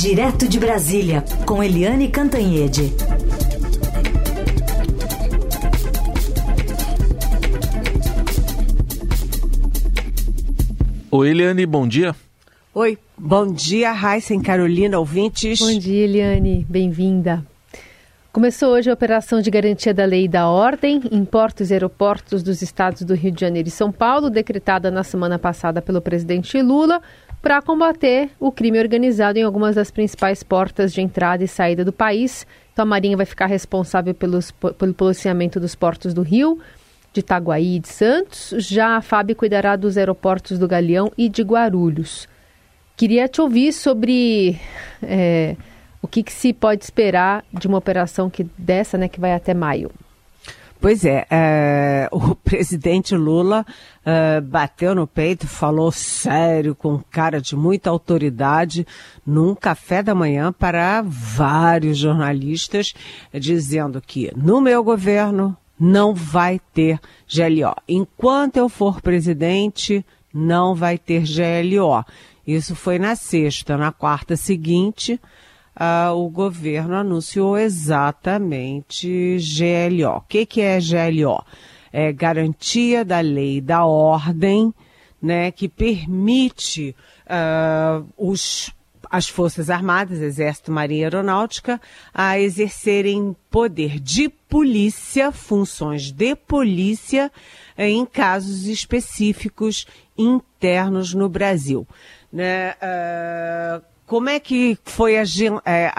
Direto de Brasília, com Eliane Cantanhede. Oi, Eliane, bom dia. Oi, bom dia, Raíssa e Carolina, ouvintes. Bom dia, Eliane, bem-vinda. Começou hoje a operação de garantia da lei e da ordem em portos e aeroportos dos estados do Rio de Janeiro e São Paulo, decretada na semana passada pelo presidente Lula, para combater o crime organizado em algumas das principais portas de entrada e saída do país. Então, a Marinha vai ficar responsável pelos, pelo policiamento dos portos do Rio, de Itaguaí e de Santos. Já a FAB cuidará dos aeroportos do Galeão e de Guarulhos. Queria te ouvir sobre. É, o que, que, se pode esperar de uma operação que dessa, né, que vai até maio? Pois é, é o presidente Lula é, bateu no peito, falou sério, com cara de muita autoridade, num café da manhã para vários jornalistas, dizendo que no meu governo não vai ter GLO. Enquanto eu for presidente, não vai ter GLO. Isso foi na sexta. Na quarta seguinte, uh, o governo anunciou exatamente GLO. O que, que é GLO? É garantia da lei da ordem, né, que permite uh, os as Forças Armadas, Exército, Marinha e Aeronáutica, a exercerem poder de polícia, funções de polícia, em casos específicos internos no Brasil. Né? Uh, como é que foi é,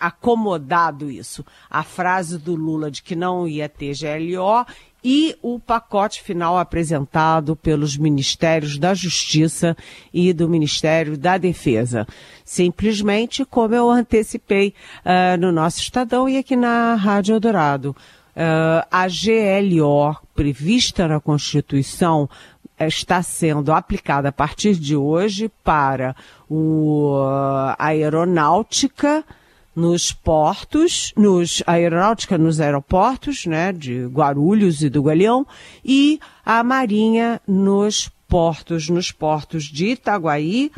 acomodado isso? A frase do Lula de que não ia ter GLO e o pacote final apresentado pelos Ministérios da Justiça e do Ministério da Defesa. Simplesmente como eu antecipei uh, no nosso Estadão e aqui na Rádio Eldorado. Uh, a GLO prevista na Constituição está sendo aplicada a partir de hoje para o, a aeronáutica nos portos, nos aeronáutica nos aeroportos, né, de Guarulhos e do Galeão, e a marinha nos portos, nos portos de Itaguaí,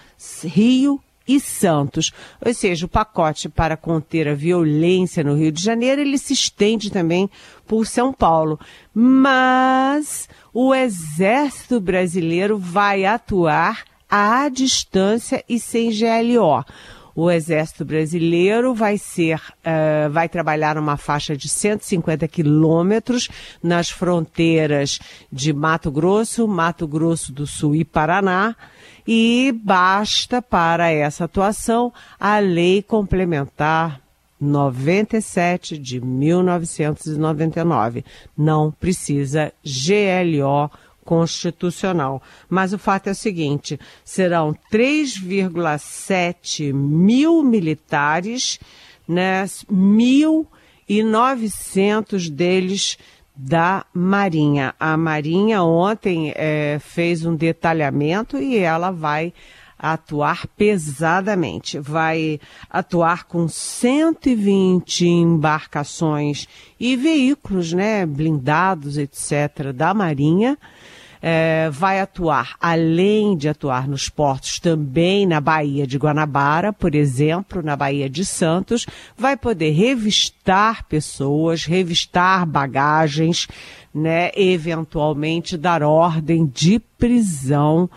Rio e Santos. Ou seja, o pacote para conter a violência no Rio de Janeiro, ele se estende também por São Paulo. Mas o Exército Brasileiro vai atuar à distância e sem GLO. O Exército Brasileiro vai ser, uh, vai trabalhar numa faixa de 150 quilômetros nas fronteiras de Mato Grosso, Mato Grosso do Sul e Paraná e basta para essa atuação a Lei Complementar 97 de 1999. Não precisa GLO constitucional. Mas o fato é o seguinte: serão 3,7 mil militares, né, 1.900 deles da Marinha. A Marinha ontem é, fez um detalhamento e ela vai atuar pesadamente. Vai atuar com 120 embarcações e veículos, né, blindados, etc., da Marinha é, vai atuar, além de atuar nos portos, também na Baía de Guanabara, por exemplo, na Baía de Santos, vai poder revistar pessoas, revistar bagagens, né, eventualmente dar ordem de prisão.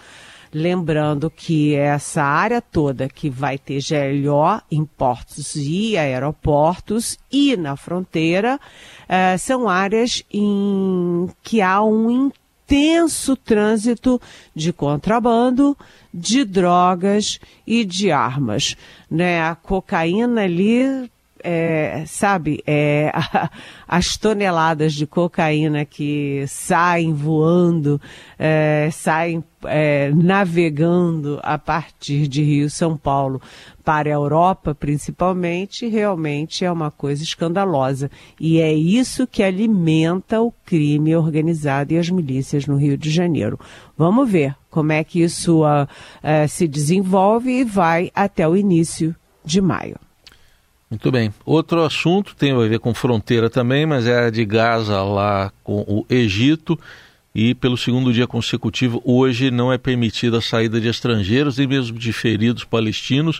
Lembrando que essa área toda que vai ter GLO em portos e aeroportos e na fronteira eh, são áreas em que há um intenso trânsito de contrabando, de drogas e de armas. Né? A cocaína ali é, sabe, é, as toneladas de cocaína que saem voando, é, saem é, navegando a partir de Rio São Paulo para a Europa, principalmente, realmente é uma coisa escandalosa. E é isso que alimenta o crime organizado e as milícias no Rio de Janeiro. Vamos ver como é que isso uh, uh, se desenvolve e vai até o início de maio. Muito bem. Outro assunto tem a ver com fronteira também, mas é a de Gaza lá com o Egito. E pelo segundo dia consecutivo, hoje não é permitida a saída de estrangeiros e mesmo de feridos palestinos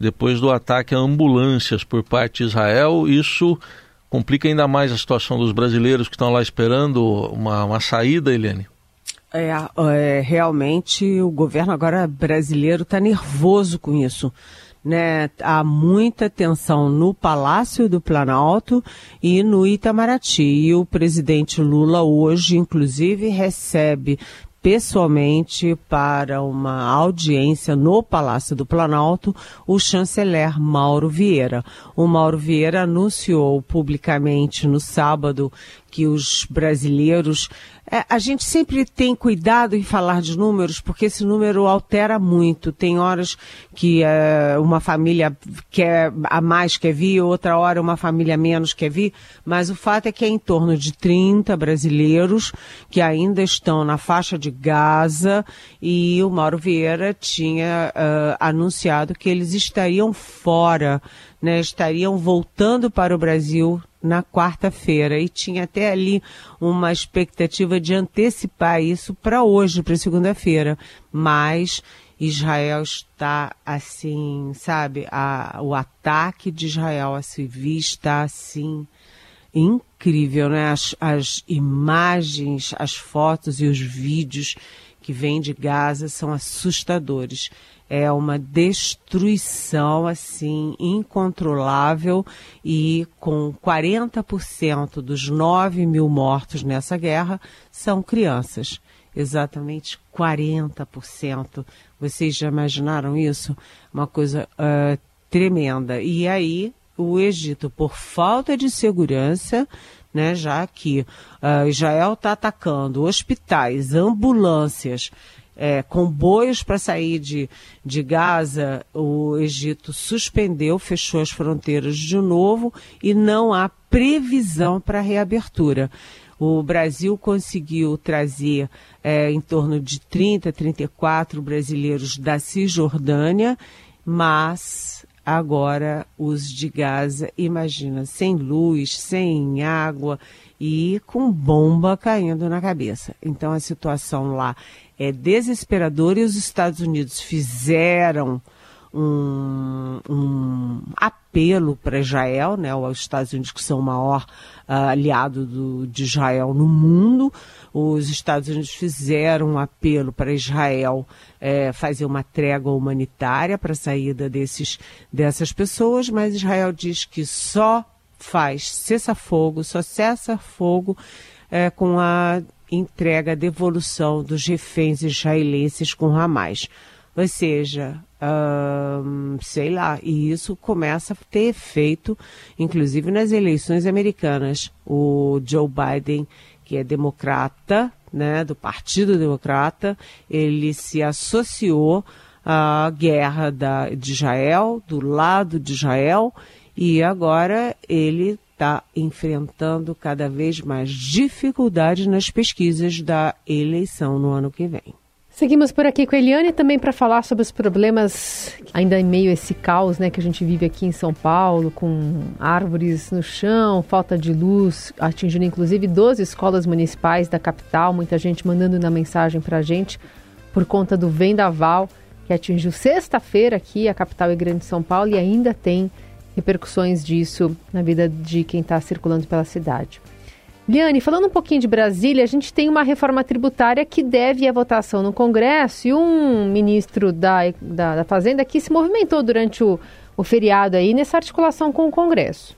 depois do ataque a ambulâncias por parte de Israel. Isso complica ainda mais a situação dos brasileiros que estão lá esperando uma, uma saída, Eliane? É, é, realmente o governo agora brasileiro está nervoso com isso. Né, há muita tensão no Palácio do Planalto e no Itamaraty. E o presidente Lula hoje, inclusive, recebe pessoalmente para uma audiência no Palácio do Planalto o chanceler Mauro Vieira. O Mauro Vieira anunciou publicamente no sábado que os brasileiros é, a gente sempre tem cuidado em falar de números, porque esse número altera muito. Tem horas que é, uma família quer a mais quer vir, outra hora uma família menos quer vir, mas o fato é que é em torno de 30 brasileiros que ainda estão na faixa de Gaza. E o Mauro Vieira tinha uh, anunciado que eles estariam fora, né, estariam voltando para o Brasil na quarta-feira. E tinha até ali uma expectativa de antecipar isso para hoje, para segunda-feira, mas Israel está assim, sabe, a, o ataque de Israel a civis está assim incrível, né? As, as imagens, as fotos e os vídeos que vêm de Gaza são assustadores é uma destruição assim incontrolável e com 40% dos 9 mil mortos nessa guerra são crianças. Exatamente 40%. Vocês já imaginaram isso? Uma coisa uh, tremenda. E aí o Egito, por falta de segurança, né, já que uh, Israel está atacando hospitais, ambulâncias, é, comboios para sair de, de Gaza, o Egito suspendeu, fechou as fronteiras de novo e não há previsão para reabertura. O Brasil conseguiu trazer é, em torno de 30, 34 brasileiros da Cisjordânia, mas agora os de Gaza, imagina, sem luz, sem água e com bomba caindo na cabeça. Então a situação lá é desesperador e os Estados Unidos fizeram um, um apelo para Israel, né, os Estados Unidos que são o maior uh, aliado do, de Israel no mundo, os Estados Unidos fizeram um apelo para Israel é, fazer uma trégua humanitária para a saída desses, dessas pessoas, mas Israel diz que só faz cessar-fogo, só cessa fogo é, com a entrega, a devolução dos reféns israelenses com Hamas. Ou seja, sei lá, e isso começa a ter efeito, inclusive nas eleições americanas. O Joe Biden, que é democrata, né, do Partido Democrata, ele se associou à guerra da, de Israel, do lado de Israel, e agora ele está enfrentando cada vez mais dificuldades nas pesquisas da eleição no ano que vem. Seguimos por aqui com a Eliane também para falar sobre os problemas ainda em meio a esse caos né, que a gente vive aqui em São Paulo, com árvores no chão, falta de luz, atingindo inclusive 12 escolas municipais da capital, muita gente mandando na mensagem para a gente por conta do vendaval que atingiu sexta-feira aqui a capital e grande São Paulo e ainda tem repercussões disso na vida de quem está circulando pela cidade. Liane, falando um pouquinho de Brasília, a gente tem uma reforma tributária que deve a votação no Congresso e um ministro da, da, da Fazenda que se movimentou durante o, o feriado aí nessa articulação com o Congresso.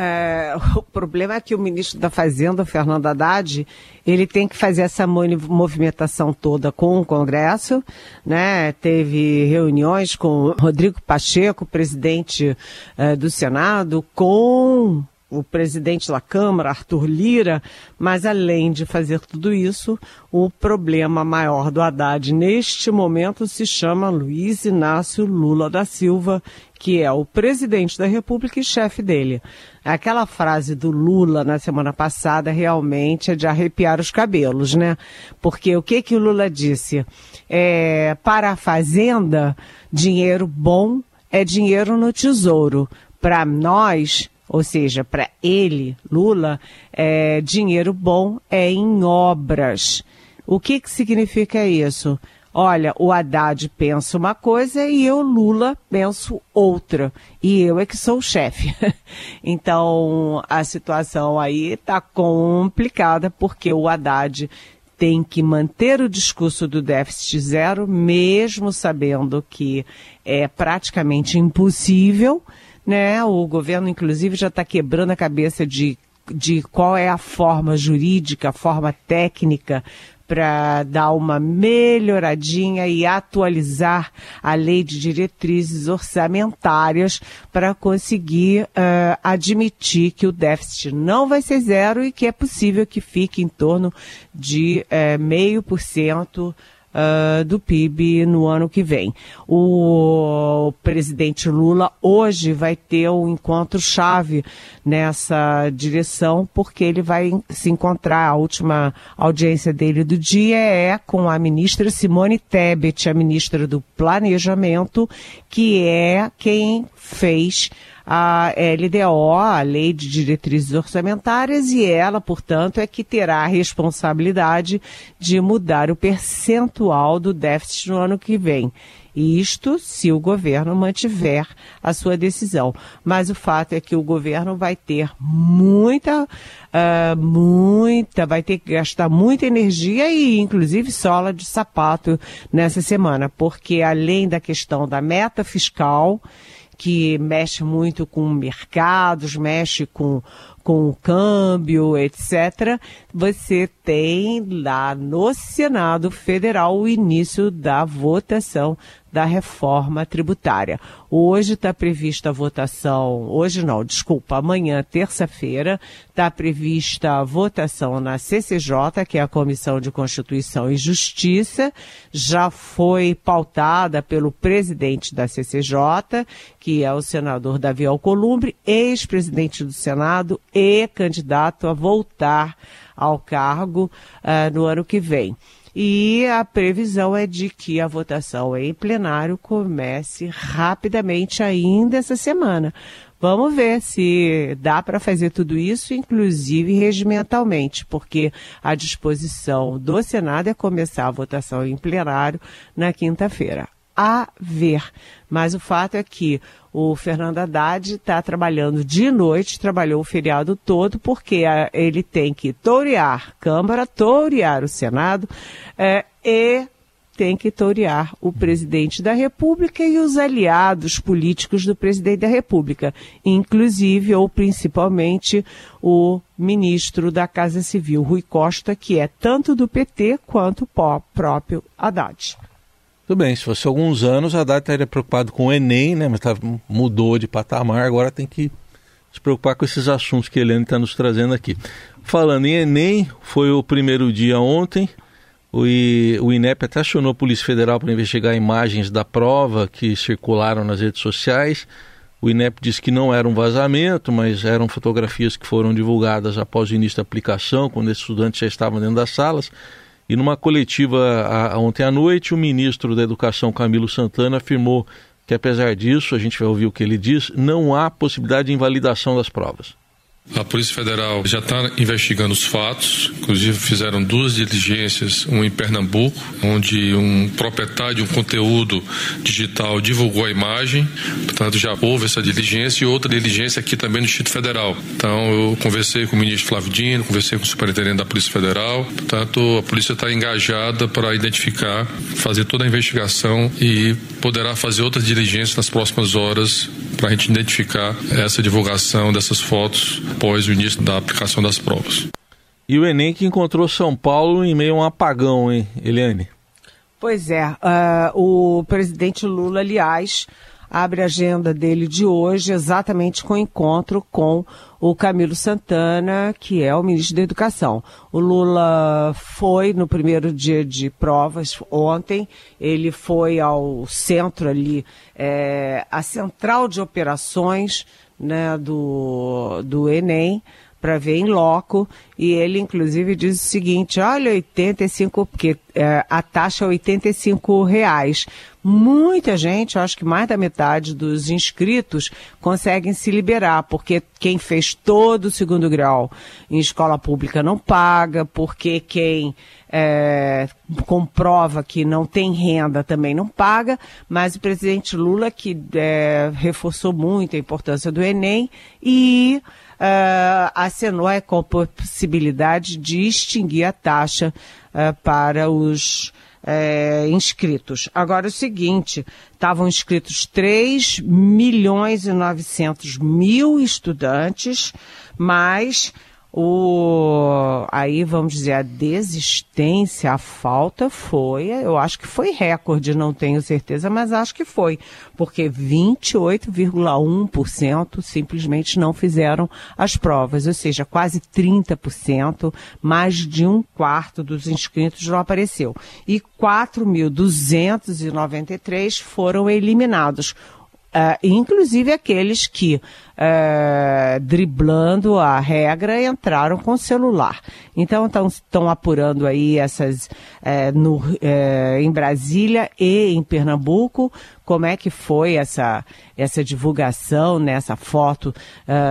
É, o problema é que o ministro da Fazenda, Fernando Haddad, ele tem que fazer essa movimentação toda com o Congresso, né? Teve reuniões com Rodrigo Pacheco, presidente é, do Senado, com o presidente da Câmara, Arthur Lira, mas além de fazer tudo isso, o problema maior do Haddad neste momento se chama Luiz Inácio Lula da Silva, que é o presidente da República e chefe dele. Aquela frase do Lula na semana passada realmente é de arrepiar os cabelos, né? Porque o que que o Lula disse? É, para a Fazenda, dinheiro bom é dinheiro no tesouro. Para nós, ou seja, para ele, Lula, é, dinheiro bom é em obras. O que, que significa isso? olha, o Haddad pensa uma coisa e eu, Lula, penso outra. E eu é que sou o chefe. então, a situação aí está complicada porque o Haddad tem que manter o discurso do déficit zero, mesmo sabendo que é praticamente impossível. Né? O governo, inclusive, já está quebrando a cabeça de, de qual é a forma jurídica, a forma técnica para dar uma melhoradinha e atualizar a lei de diretrizes orçamentárias para conseguir uh, admitir que o déficit não vai ser zero e que é possível que fique em torno de meio por cento uh, do PIB no ano que vem. O presidente Lula hoje vai ter um encontro-chave nessa direção, porque ele vai se encontrar, a última audiência dele do dia é com a ministra Simone Tebet, a ministra do Planejamento, que é quem fez a LDO, a Lei de Diretrizes Orçamentárias, e ela, portanto, é que terá a responsabilidade de mudar o percentual do déficit no ano que vem. Isto se o governo mantiver a sua decisão. Mas o fato é que o governo vai ter muita, uh, muita, vai ter que gastar muita energia e inclusive sola de sapato nessa semana, porque além da questão da meta fiscal, que mexe muito com mercados, mexe com, com o câmbio, etc., você tem lá no Senado Federal o início da votação da reforma tributária. Hoje está prevista a votação, hoje não, desculpa, amanhã, terça-feira, está prevista a votação na CCJ, que é a Comissão de Constituição e Justiça, já foi pautada pelo presidente da CCJ, que é o senador Davi Alcolumbre, ex-presidente do Senado e candidato a voltar ao cargo uh, no ano que vem. E a previsão é de que a votação em plenário comece rapidamente ainda essa semana. Vamos ver se dá para fazer tudo isso, inclusive regimentalmente, porque a disposição do Senado é começar a votação em plenário na quinta-feira. A ver. Mas o fato é que o Fernando Haddad está trabalhando de noite, trabalhou o feriado todo, porque a, ele tem que torear Câmara, torear o Senado é, e tem que torear o presidente da República e os aliados políticos do presidente da República, inclusive ou principalmente o ministro da Casa Civil, Rui Costa, que é tanto do PT quanto o próprio Haddad. Tudo bem, se fosse alguns anos, a Haddad estaria preocupado com o Enem, né? Mas tá, mudou de patamar, agora tem que se preocupar com esses assuntos que a Helene está nos trazendo aqui. Falando em Enem, foi o primeiro dia ontem. O, o INEP até acionou a Polícia Federal para investigar imagens da prova que circularam nas redes sociais. O INEP disse que não era um vazamento, mas eram fotografias que foram divulgadas após o início da aplicação, quando esses estudantes já estavam dentro das salas. E numa coletiva a, ontem à noite, o ministro da Educação, Camilo Santana, afirmou que, apesar disso, a gente vai ouvir o que ele diz, não há possibilidade de invalidação das provas. A Polícia Federal já está investigando os fatos, inclusive fizeram duas diligências, uma em Pernambuco, onde um proprietário de um conteúdo digital divulgou a imagem, portanto já houve essa diligência, e outra diligência aqui também no Distrito Federal. Então eu conversei com o ministro Flávio Dino, conversei com o superintendente da Polícia Federal, portanto a polícia está engajada para identificar, fazer toda a investigação e poderá fazer outras diligências nas próximas horas para a gente identificar essa divulgação dessas fotos após o início da aplicação das provas. E o Enem que encontrou São Paulo em meio a um apagão, hein, Eliane? Pois é, uh, o presidente Lula, aliás, abre a agenda dele de hoje exatamente com o encontro com o Camilo Santana, que é o ministro da Educação. O Lula foi no primeiro dia de provas ontem, ele foi ao centro ali, é, a central de operações né, do, do Enem, para ver em loco, e ele inclusive diz o seguinte, olha, 85, porque é, a taxa é 85 reais. Muita gente, acho que mais da metade dos inscritos conseguem se liberar, porque quem fez todo o segundo grau em escola pública não paga, porque quem é, comprova que não tem renda também não paga, mas o presidente Lula que é, reforçou muito a importância do Enem e uh, acenou com a possibilidade de extinguir a taxa uh, para os uh, inscritos. Agora o seguinte, estavam inscritos 3 milhões e 900 mil estudantes, mas o, aí vamos dizer, a desistência, a falta foi, eu acho que foi recorde, não tenho certeza, mas acho que foi, porque 28,1% simplesmente não fizeram as provas, ou seja, quase 30%, mais de um quarto dos inscritos não apareceu. E 4.293 foram eliminados. Uh, inclusive aqueles que, uh, driblando a regra, entraram com celular. Então estão apurando aí essas uh, no, em Brasília e em Pernambuco, como é que foi essa, essa divulgação, nessa foto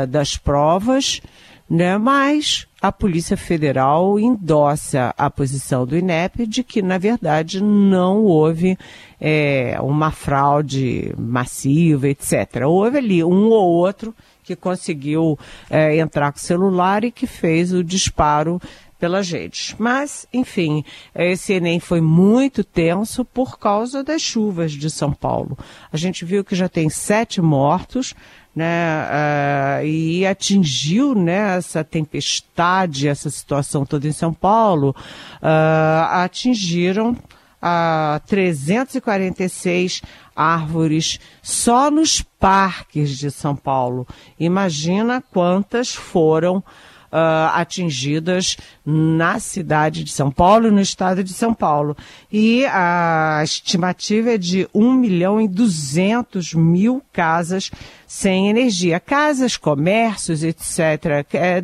das provas né? Mas a Polícia Federal endossa a posição do INEP de que, na verdade, não houve é, uma fraude massiva, etc. Houve ali um ou outro que conseguiu é, entrar com o celular e que fez o disparo pelas redes. Mas, enfim, esse Enem foi muito tenso por causa das chuvas de São Paulo. A gente viu que já tem sete mortos, né, e atingiu né, essa tempestade, essa situação toda em São Paulo, uh, atingiram uh, 346 árvores só nos parques de São Paulo. Imagina quantas foram uh, atingidas na cidade de São Paulo e no estado de São Paulo. E a estimativa é de 1 milhão e 200 mil casas sem energia. Casas, comércios, etc. É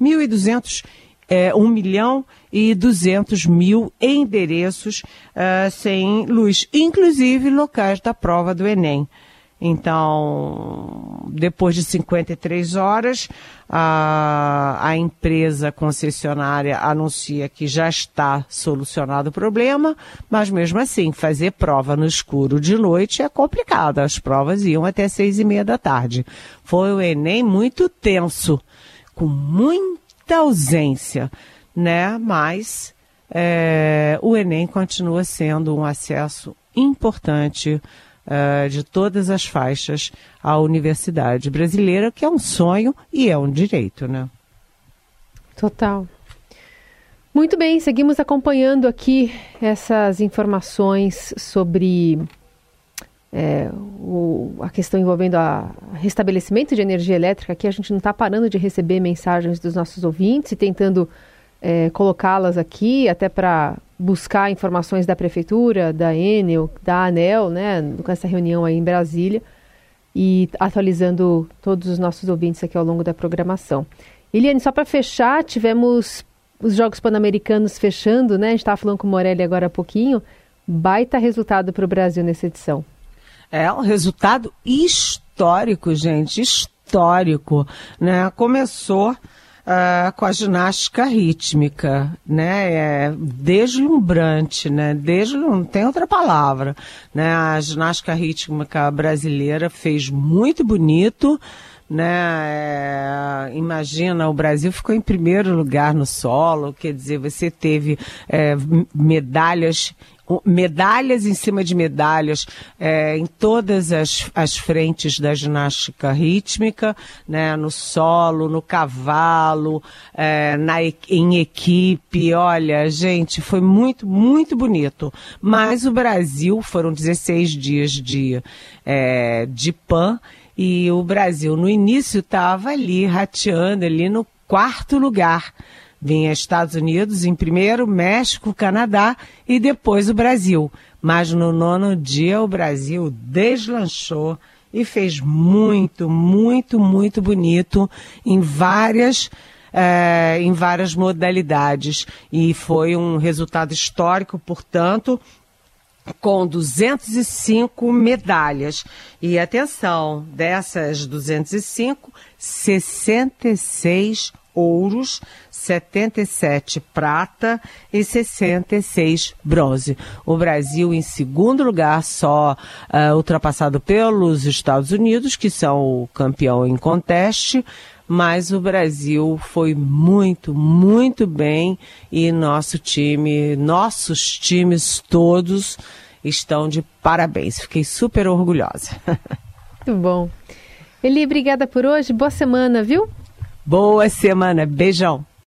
1.200 é, 1 milhão e 200 mil endereços uh, sem luz, inclusive locais da prova do Enem. Então, depois de 53 horas, a, a empresa concessionária anuncia que já está solucionado o problema, mas mesmo assim, fazer prova no escuro de noite é complicado. As provas iam até seis e meia da tarde. Foi o Enem muito tenso, com muita ausência, né? Mas é, o Enem continua sendo um acesso importante uh, de todas as faixas à universidade brasileira, que é um sonho e é um direito, né? Total. Muito bem, seguimos acompanhando aqui essas informações sobre é, o, a questão envolvendo a restabelecimento de energia elétrica. Aqui a gente não está parando de receber mensagens dos nossos ouvintes e tentando é, colocá-las aqui, até para buscar informações da prefeitura, da Enel, da ANEL, né, com essa reunião aí em Brasília, e atualizando todos os nossos ouvintes aqui ao longo da programação. Eliane, só para fechar, tivemos os Jogos Pan-Americanos fechando, né? A gente estava falando com o Morelli agora há pouquinho. Baita resultado para o Brasil nessa edição. É um resultado histórico, gente, histórico, né? Começou uh, com a ginástica rítmica, né? É deslumbrante, né? Deslum... Não tem outra palavra, né? A ginástica rítmica brasileira fez muito bonito, né? É, imagina, o Brasil ficou em primeiro lugar no solo, quer dizer, você teve é, medalhas medalhas em cima de medalhas é, em todas as, as frentes da ginástica rítmica, né, no solo, no cavalo, é, na, em equipe. Olha, gente, foi muito, muito bonito. Mas o Brasil, foram 16 dias de, é, de PAN, e o Brasil no início estava ali rateando, ali no quarto lugar. Vinha Estados Unidos em primeiro, México, Canadá e depois o Brasil. Mas no nono dia o Brasil deslanchou e fez muito, muito, muito bonito em várias é, em várias modalidades. E foi um resultado histórico, portanto, com 205 medalhas. E atenção, dessas 205, 66 ouros, 77 prata e 66 bronze. O Brasil em segundo lugar, só uh, ultrapassado pelos Estados Unidos, que são o campeão em conteste, mas o Brasil foi muito, muito bem e nosso time, nossos times todos estão de parabéns. Fiquei super orgulhosa. Muito bom. Eli, obrigada por hoje. Boa semana, viu? Boa semana. Beijão.